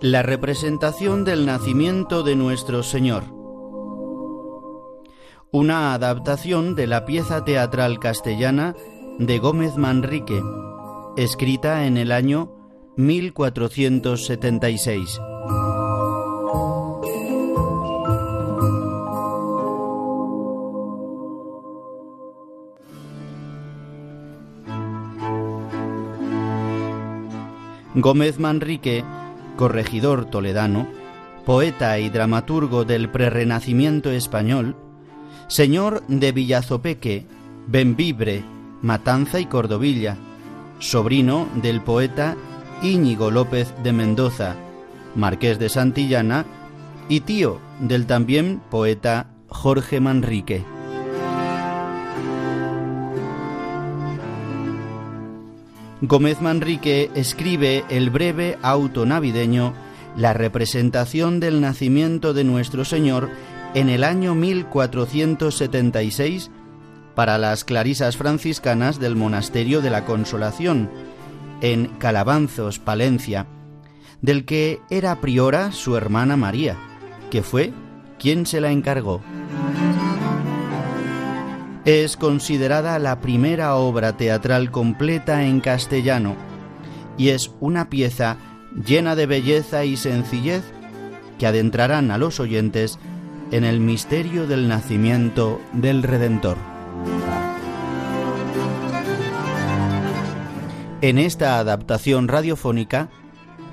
La representación del nacimiento de nuestro Señor. Una adaptación de la pieza teatral castellana de Gómez Manrique, escrita en el año 1476. Gómez Manrique, corregidor toledano, poeta y dramaturgo del prerrenacimiento español, señor de Villazopeque, Benvibre, Matanza y Cordovilla, sobrino del poeta Íñigo López de Mendoza, marqués de Santillana, y tío del también poeta Jorge Manrique. Gómez Manrique escribe el breve auto navideño La representación del nacimiento de nuestro Señor en el año 1476 para las clarisas franciscanas del Monasterio de la Consolación, en Calabanzos, Palencia, del que era priora su hermana María, que fue quien se la encargó. Es considerada la primera obra teatral completa en castellano y es una pieza llena de belleza y sencillez que adentrarán a los oyentes en el misterio del nacimiento del Redentor. En esta adaptación radiofónica,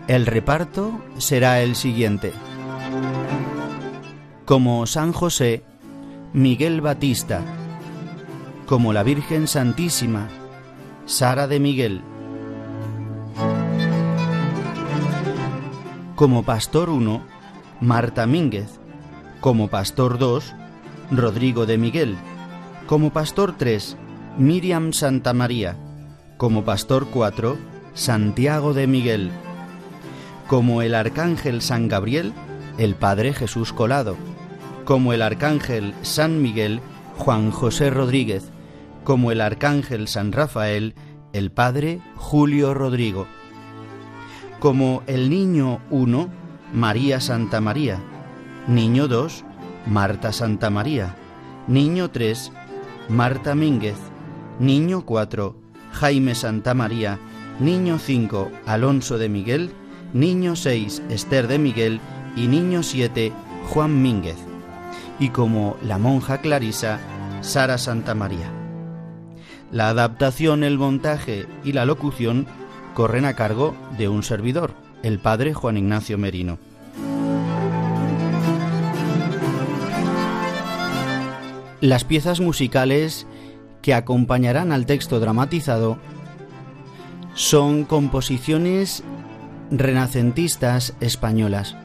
el reparto será el siguiente. Como San José, Miguel Batista, como la Virgen Santísima, Sara de Miguel. Como Pastor 1, Marta Mínguez. Como Pastor 2, Rodrigo de Miguel. Como Pastor 3, Miriam Santa María. Como Pastor 4, Santiago de Miguel. Como el Arcángel San Gabriel, el Padre Jesús Colado. Como el Arcángel San Miguel, Juan José Rodríguez como el arcángel San Rafael, el padre Julio Rodrigo. Como el niño 1, María Santa María. Niño 2, Marta Santa María. Niño 3, Marta Mínguez. Niño 4, Jaime Santa María. Niño 5, Alonso de Miguel. Niño 6, Esther de Miguel. Y niño 7, Juan Mínguez. Y como la monja Clarisa, Sara Santa María. La adaptación, el montaje y la locución corren a cargo de un servidor, el padre Juan Ignacio Merino. Las piezas musicales que acompañarán al texto dramatizado son composiciones renacentistas españolas,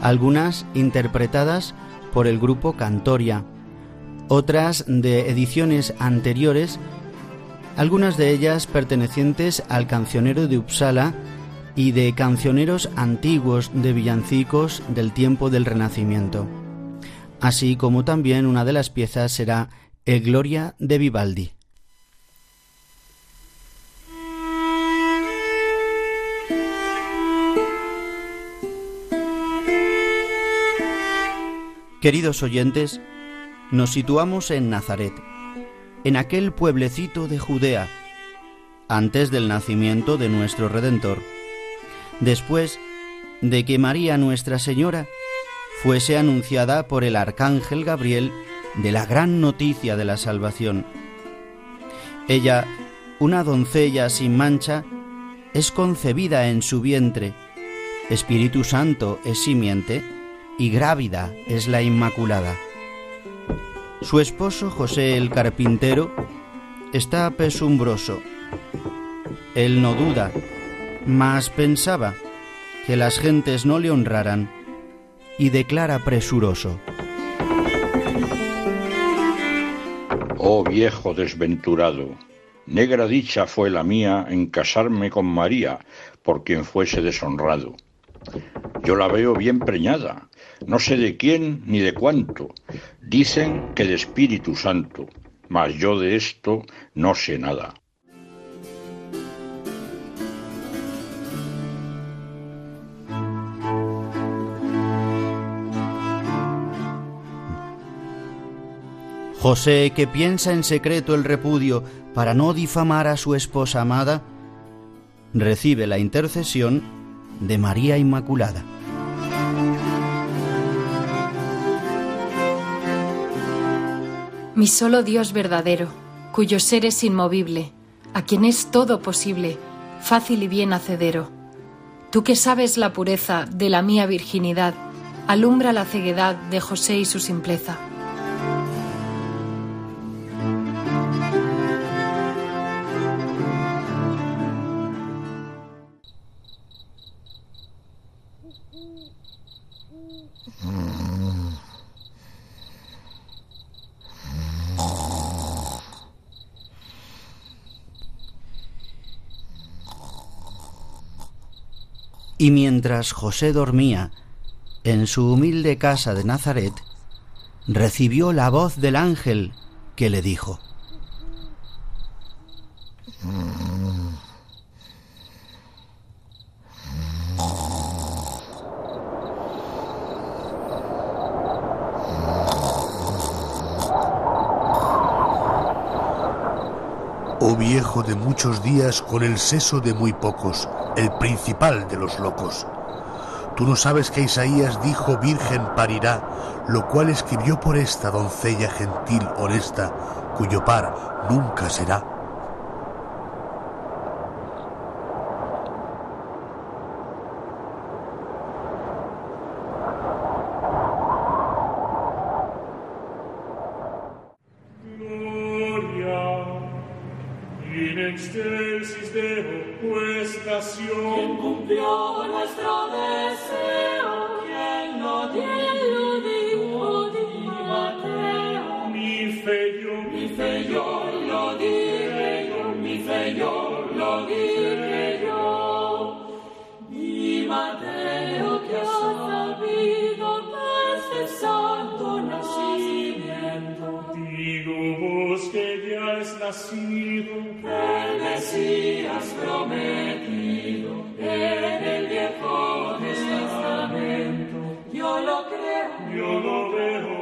algunas interpretadas por el grupo Cantoria, otras de ediciones anteriores algunas de ellas pertenecientes al cancionero de Uppsala y de cancioneros antiguos de villancicos del tiempo del Renacimiento. Así como también una de las piezas será El Gloria de Vivaldi. Queridos oyentes, nos situamos en Nazaret en aquel pueblecito de Judea, antes del nacimiento de nuestro Redentor, después de que María Nuestra Señora fuese anunciada por el arcángel Gabriel de la gran noticia de la salvación. Ella, una doncella sin mancha, es concebida en su vientre, Espíritu Santo es simiente y grávida es la Inmaculada. Su esposo José el carpintero está pesumbroso. Él no duda, mas pensaba que las gentes no le honraran y declara presuroso. Oh viejo desventurado, negra dicha fue la mía en casarme con María, por quien fuese deshonrado. Yo la veo bien preñada, no sé de quién ni de cuánto. Dicen que de Espíritu Santo, mas yo de esto no sé nada. José, que piensa en secreto el repudio para no difamar a su esposa amada, recibe la intercesión de María Inmaculada. Mi solo Dios verdadero, cuyo ser es inmovible, a quien es todo posible, fácil y bien hacedero. Tú que sabes la pureza de la mía virginidad, alumbra la ceguedad de José y su simpleza. Y mientras José dormía en su humilde casa de Nazaret, recibió la voz del ángel que le dijo, viejo de muchos días con el seso de muy pocos, el principal de los locos. Tú no sabes que Isaías dijo virgen parirá, lo cual escribió por esta doncella gentil, honesta, cuyo par nunca será. Yo lo creo, yo lo veo,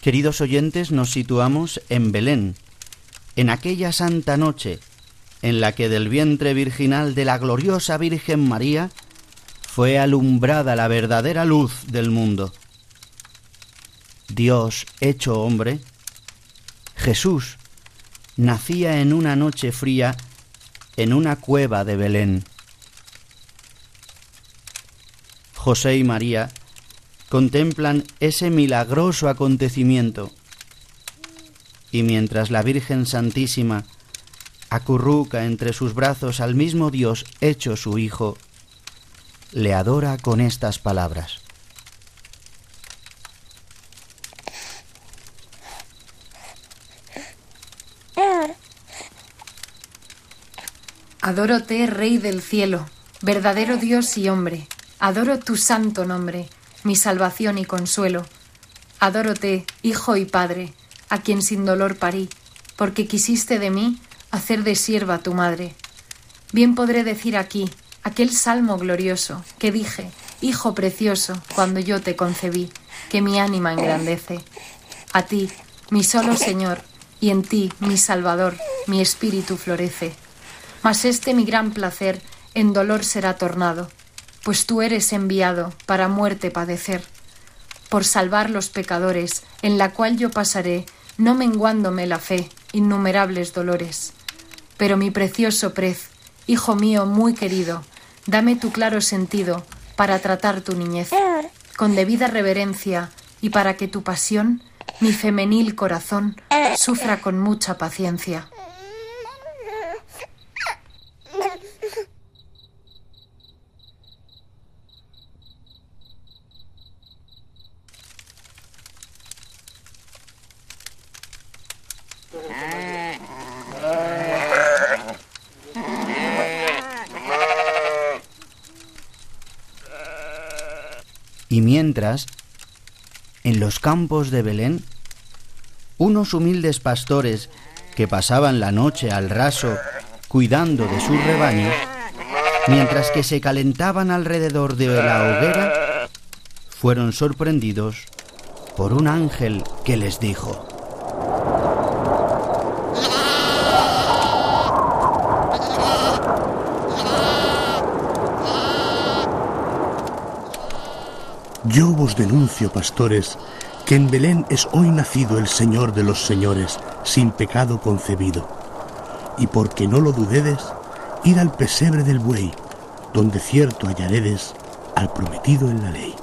Queridos oyentes, nos situamos en Belén, en aquella santa noche en la que del vientre virginal de la gloriosa Virgen María fue alumbrada la verdadera luz del mundo. Dios hecho hombre, Jesús, nacía en una noche fría en una cueva de Belén. José y María contemplan ese milagroso acontecimiento. Y mientras la Virgen Santísima acurruca entre sus brazos al mismo Dios hecho su Hijo, le adora con estas palabras. Adórote, Rey del cielo, verdadero Dios y hombre, adoro tu santo nombre mi salvación y consuelo. Adórote, Hijo y Padre, a quien sin dolor parí, porque quisiste de mí hacer de sierva tu madre. Bien podré decir aquí aquel salmo glorioso que dije, Hijo precioso, cuando yo te concebí, que mi ánima engrandece. A ti, mi solo Señor, y en ti, mi Salvador, mi espíritu florece. Mas este mi gran placer en dolor será tornado, pues tú eres enviado para muerte padecer, por salvar los pecadores, en la cual yo pasaré, no menguándome la fe, innumerables dolores. Pero mi precioso prez, hijo mío muy querido, dame tu claro sentido para tratar tu niñez, con debida reverencia, y para que tu pasión, mi femenil corazón, sufra con mucha paciencia. Y mientras, en los campos de Belén, unos humildes pastores que pasaban la noche al raso cuidando de sus rebaños, mientras que se calentaban alrededor de la hoguera, fueron sorprendidos por un ángel que les dijo, Yo vos denuncio, pastores, que en Belén es hoy nacido el Señor de los señores, sin pecado concebido. Y porque no lo dudedes, id al pesebre del buey, donde cierto hallaredes al prometido en la ley.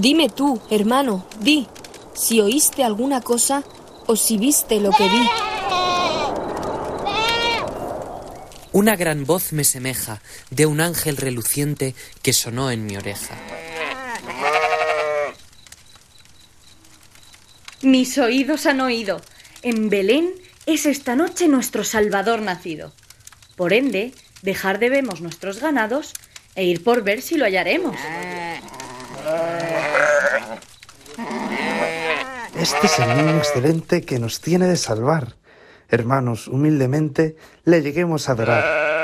Dime tú, hermano, di, si oíste alguna cosa o si viste lo que vi. Una gran voz me semeja de un ángel reluciente que sonó en mi oreja. Mis oídos han oído. En Belén es esta noche nuestro Salvador nacido. Por ende, dejar debemos nuestros ganados e ir por ver si lo hallaremos. Este es el niño excelente que nos tiene de salvar. Hermanos, humildemente le lleguemos a adorar.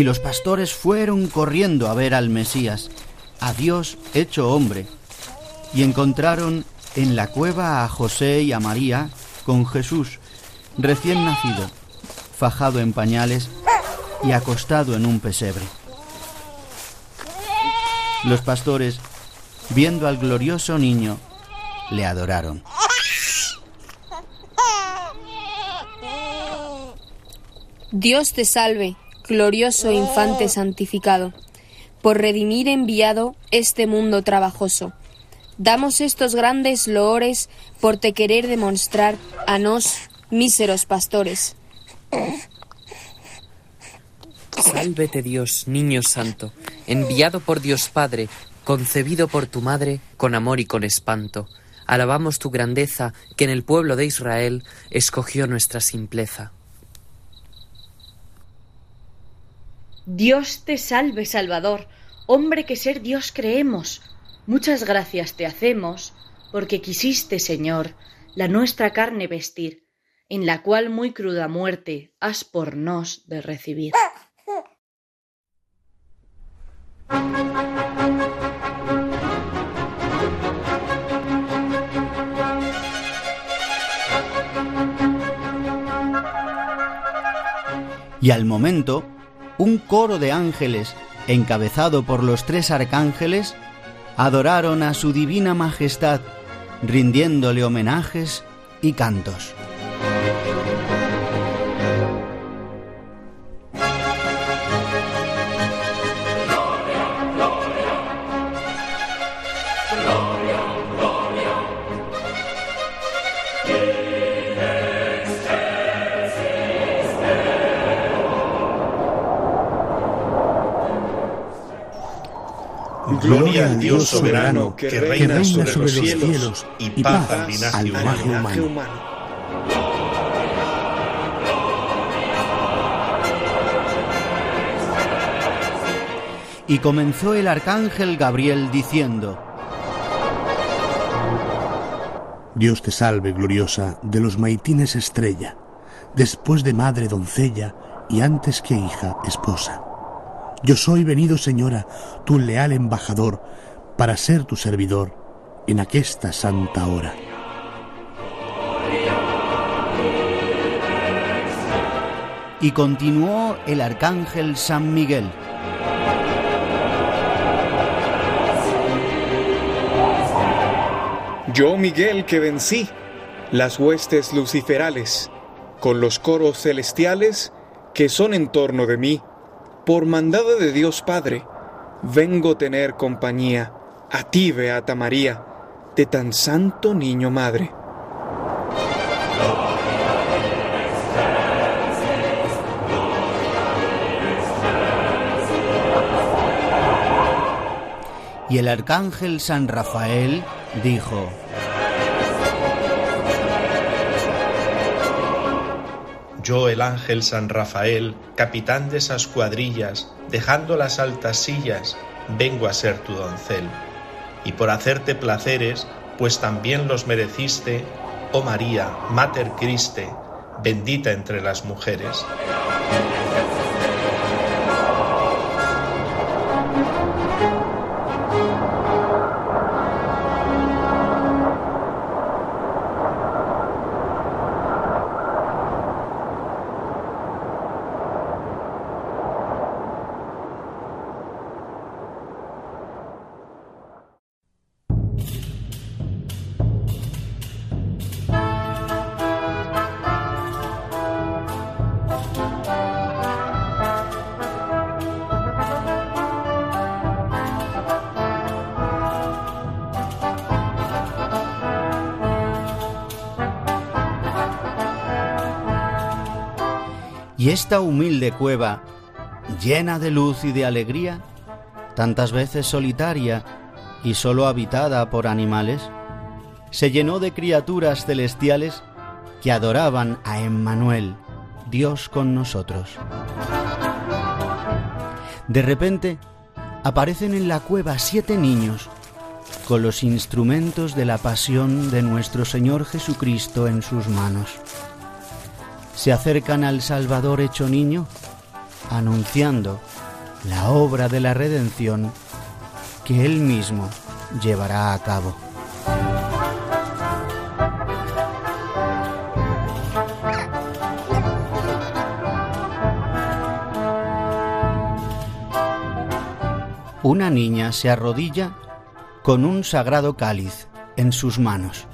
Y los pastores fueron corriendo a ver al Mesías, a Dios hecho hombre, y encontraron en la cueva a José y a María con Jesús, recién nacido, fajado en pañales y acostado en un pesebre. Los pastores, viendo al glorioso niño, le adoraron. Dios te salve, glorioso infante santificado, por redimir enviado este mundo trabajoso. Damos estos grandes loores por te querer demostrar a nos, míseros pastores. Sálvete Dios, niño santo, enviado por Dios Padre, concebido por tu madre, con amor y con espanto. Alabamos tu grandeza, que en el pueblo de Israel escogió nuestra simpleza. Dios te salve, Salvador, hombre que ser Dios creemos. Muchas gracias te hacemos, porque quisiste, Señor, la nuestra carne vestir, en la cual muy cruda muerte has por nos de recibir. Y al momento, un coro de ángeles, encabezado por los tres arcángeles, adoraron a su divina majestad, rindiéndole homenajes y cantos. Dios soberano que reina sobre los cielos y paz al linaje humano. Y comenzó el arcángel Gabriel diciendo, Dios te salve, gloriosa, de los maitines estrella, después de madre doncella y antes que hija esposa. Yo soy venido, señora, tu leal embajador, para ser tu servidor en aquesta santa hora. Y continuó el arcángel San Miguel. Yo, Miguel, que vencí las huestes luciferales, con los coros celestiales que son en torno de mí, por mandado de Dios Padre, vengo tener compañía a ti, Beata María, de tan santo niño madre. Y el arcángel San Rafael dijo, Yo, el ángel San Rafael, capitán de esas cuadrillas, dejando las altas sillas, vengo a ser tu doncel. Y por hacerte placeres, pues también los mereciste, oh María, Mater Christe, bendita entre las mujeres. Y esta humilde cueva, llena de luz y de alegría, tantas veces solitaria y solo habitada por animales, se llenó de criaturas celestiales que adoraban a Emmanuel, Dios con nosotros. De repente, aparecen en la cueva siete niños con los instrumentos de la pasión de nuestro Señor Jesucristo en sus manos se acercan al Salvador hecho niño, anunciando la obra de la redención que Él mismo llevará a cabo. Una niña se arrodilla con un sagrado cáliz en sus manos.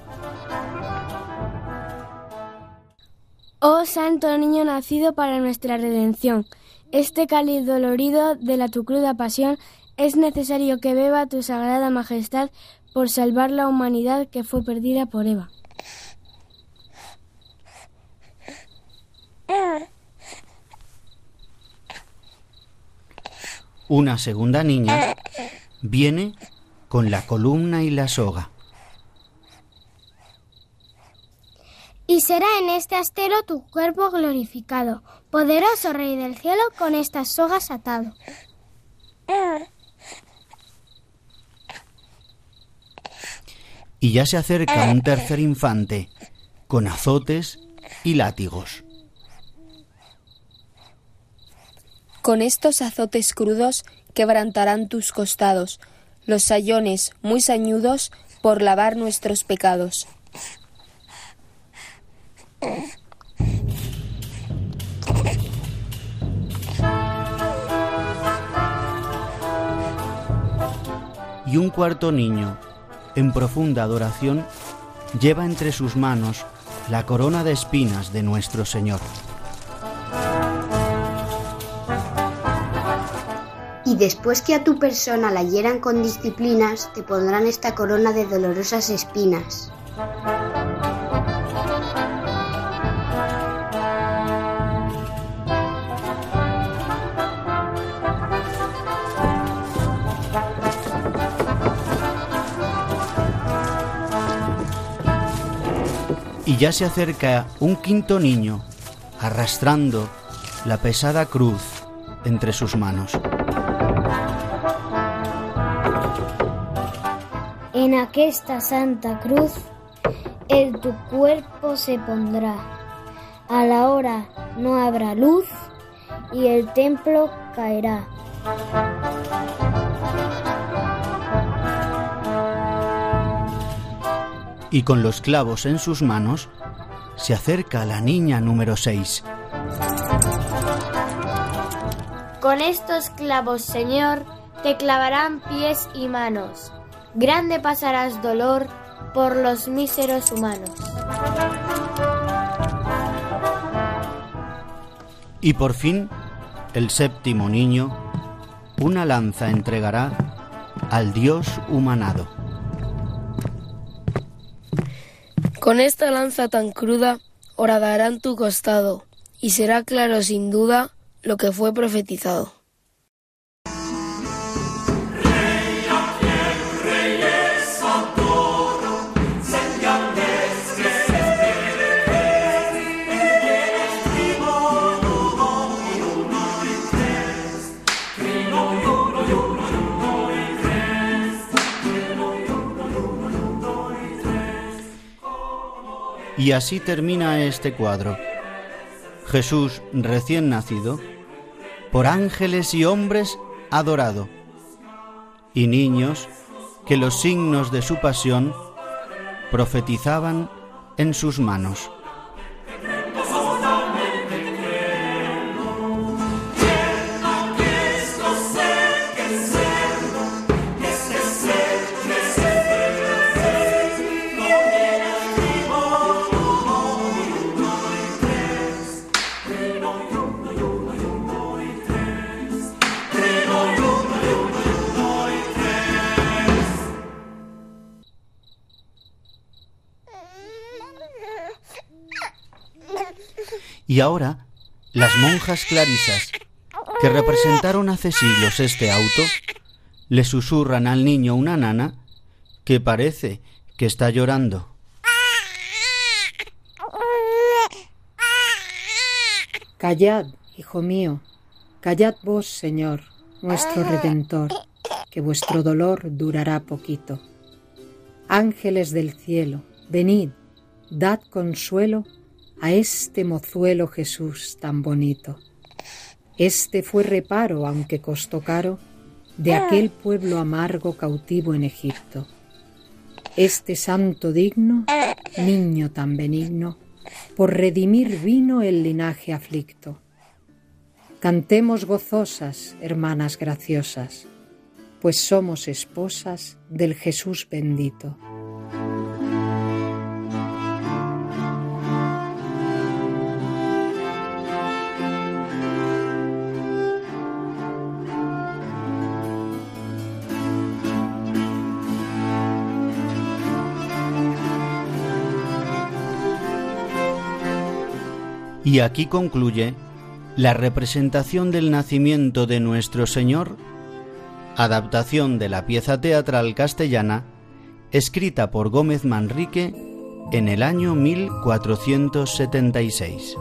Santo Niño nacido para nuestra redención, este cáliz dolorido de la tu cruda pasión es necesario que beba tu sagrada majestad por salvar la humanidad que fue perdida por Eva. Una segunda niña viene con la columna y la soga. Y será en este astero tu cuerpo glorificado, poderoso Rey del cielo, con estas sogas atado. Y ya se acerca un tercer infante, con azotes y látigos. Con estos azotes crudos quebrantarán tus costados, los sayones muy sañudos por lavar nuestros pecados. Y un cuarto niño, en profunda adoración, lleva entre sus manos la corona de espinas de nuestro Señor. Y después que a tu persona la hieran con disciplinas, te pondrán esta corona de dolorosas espinas. Y ya se acerca un quinto niño, arrastrando la pesada cruz entre sus manos. En aquesta santa cruz el tu cuerpo se pondrá. A la hora no habrá luz y el templo caerá. Y con los clavos en sus manos se acerca la niña número 6. Con estos clavos, Señor, te clavarán pies y manos. Grande pasarás dolor por los míseros humanos. Y por fin, el séptimo niño, una lanza entregará al Dios humanado. Con esta lanza tan cruda horadarán tu costado, y será claro sin duda lo que fue profetizado. Y así termina este cuadro. Jesús recién nacido, por ángeles y hombres adorado, y niños que los signos de su pasión profetizaban en sus manos. Y ahora, las monjas clarisas, que representaron hace siglos este auto, le susurran al niño una nana que parece que está llorando. Callad, hijo mío, callad vos, Señor, nuestro Redentor, que vuestro dolor durará poquito. Ángeles del cielo, venid, dad consuelo a este mozuelo Jesús tan bonito. Este fue reparo, aunque costó caro, de aquel pueblo amargo cautivo en Egipto. Este santo digno, niño tan benigno, por redimir vino el linaje aflicto. Cantemos gozosas, hermanas graciosas, pues somos esposas del Jesús bendito. Y aquí concluye la representación del nacimiento de nuestro Señor, adaptación de la pieza teatral castellana, escrita por Gómez Manrique en el año 1476.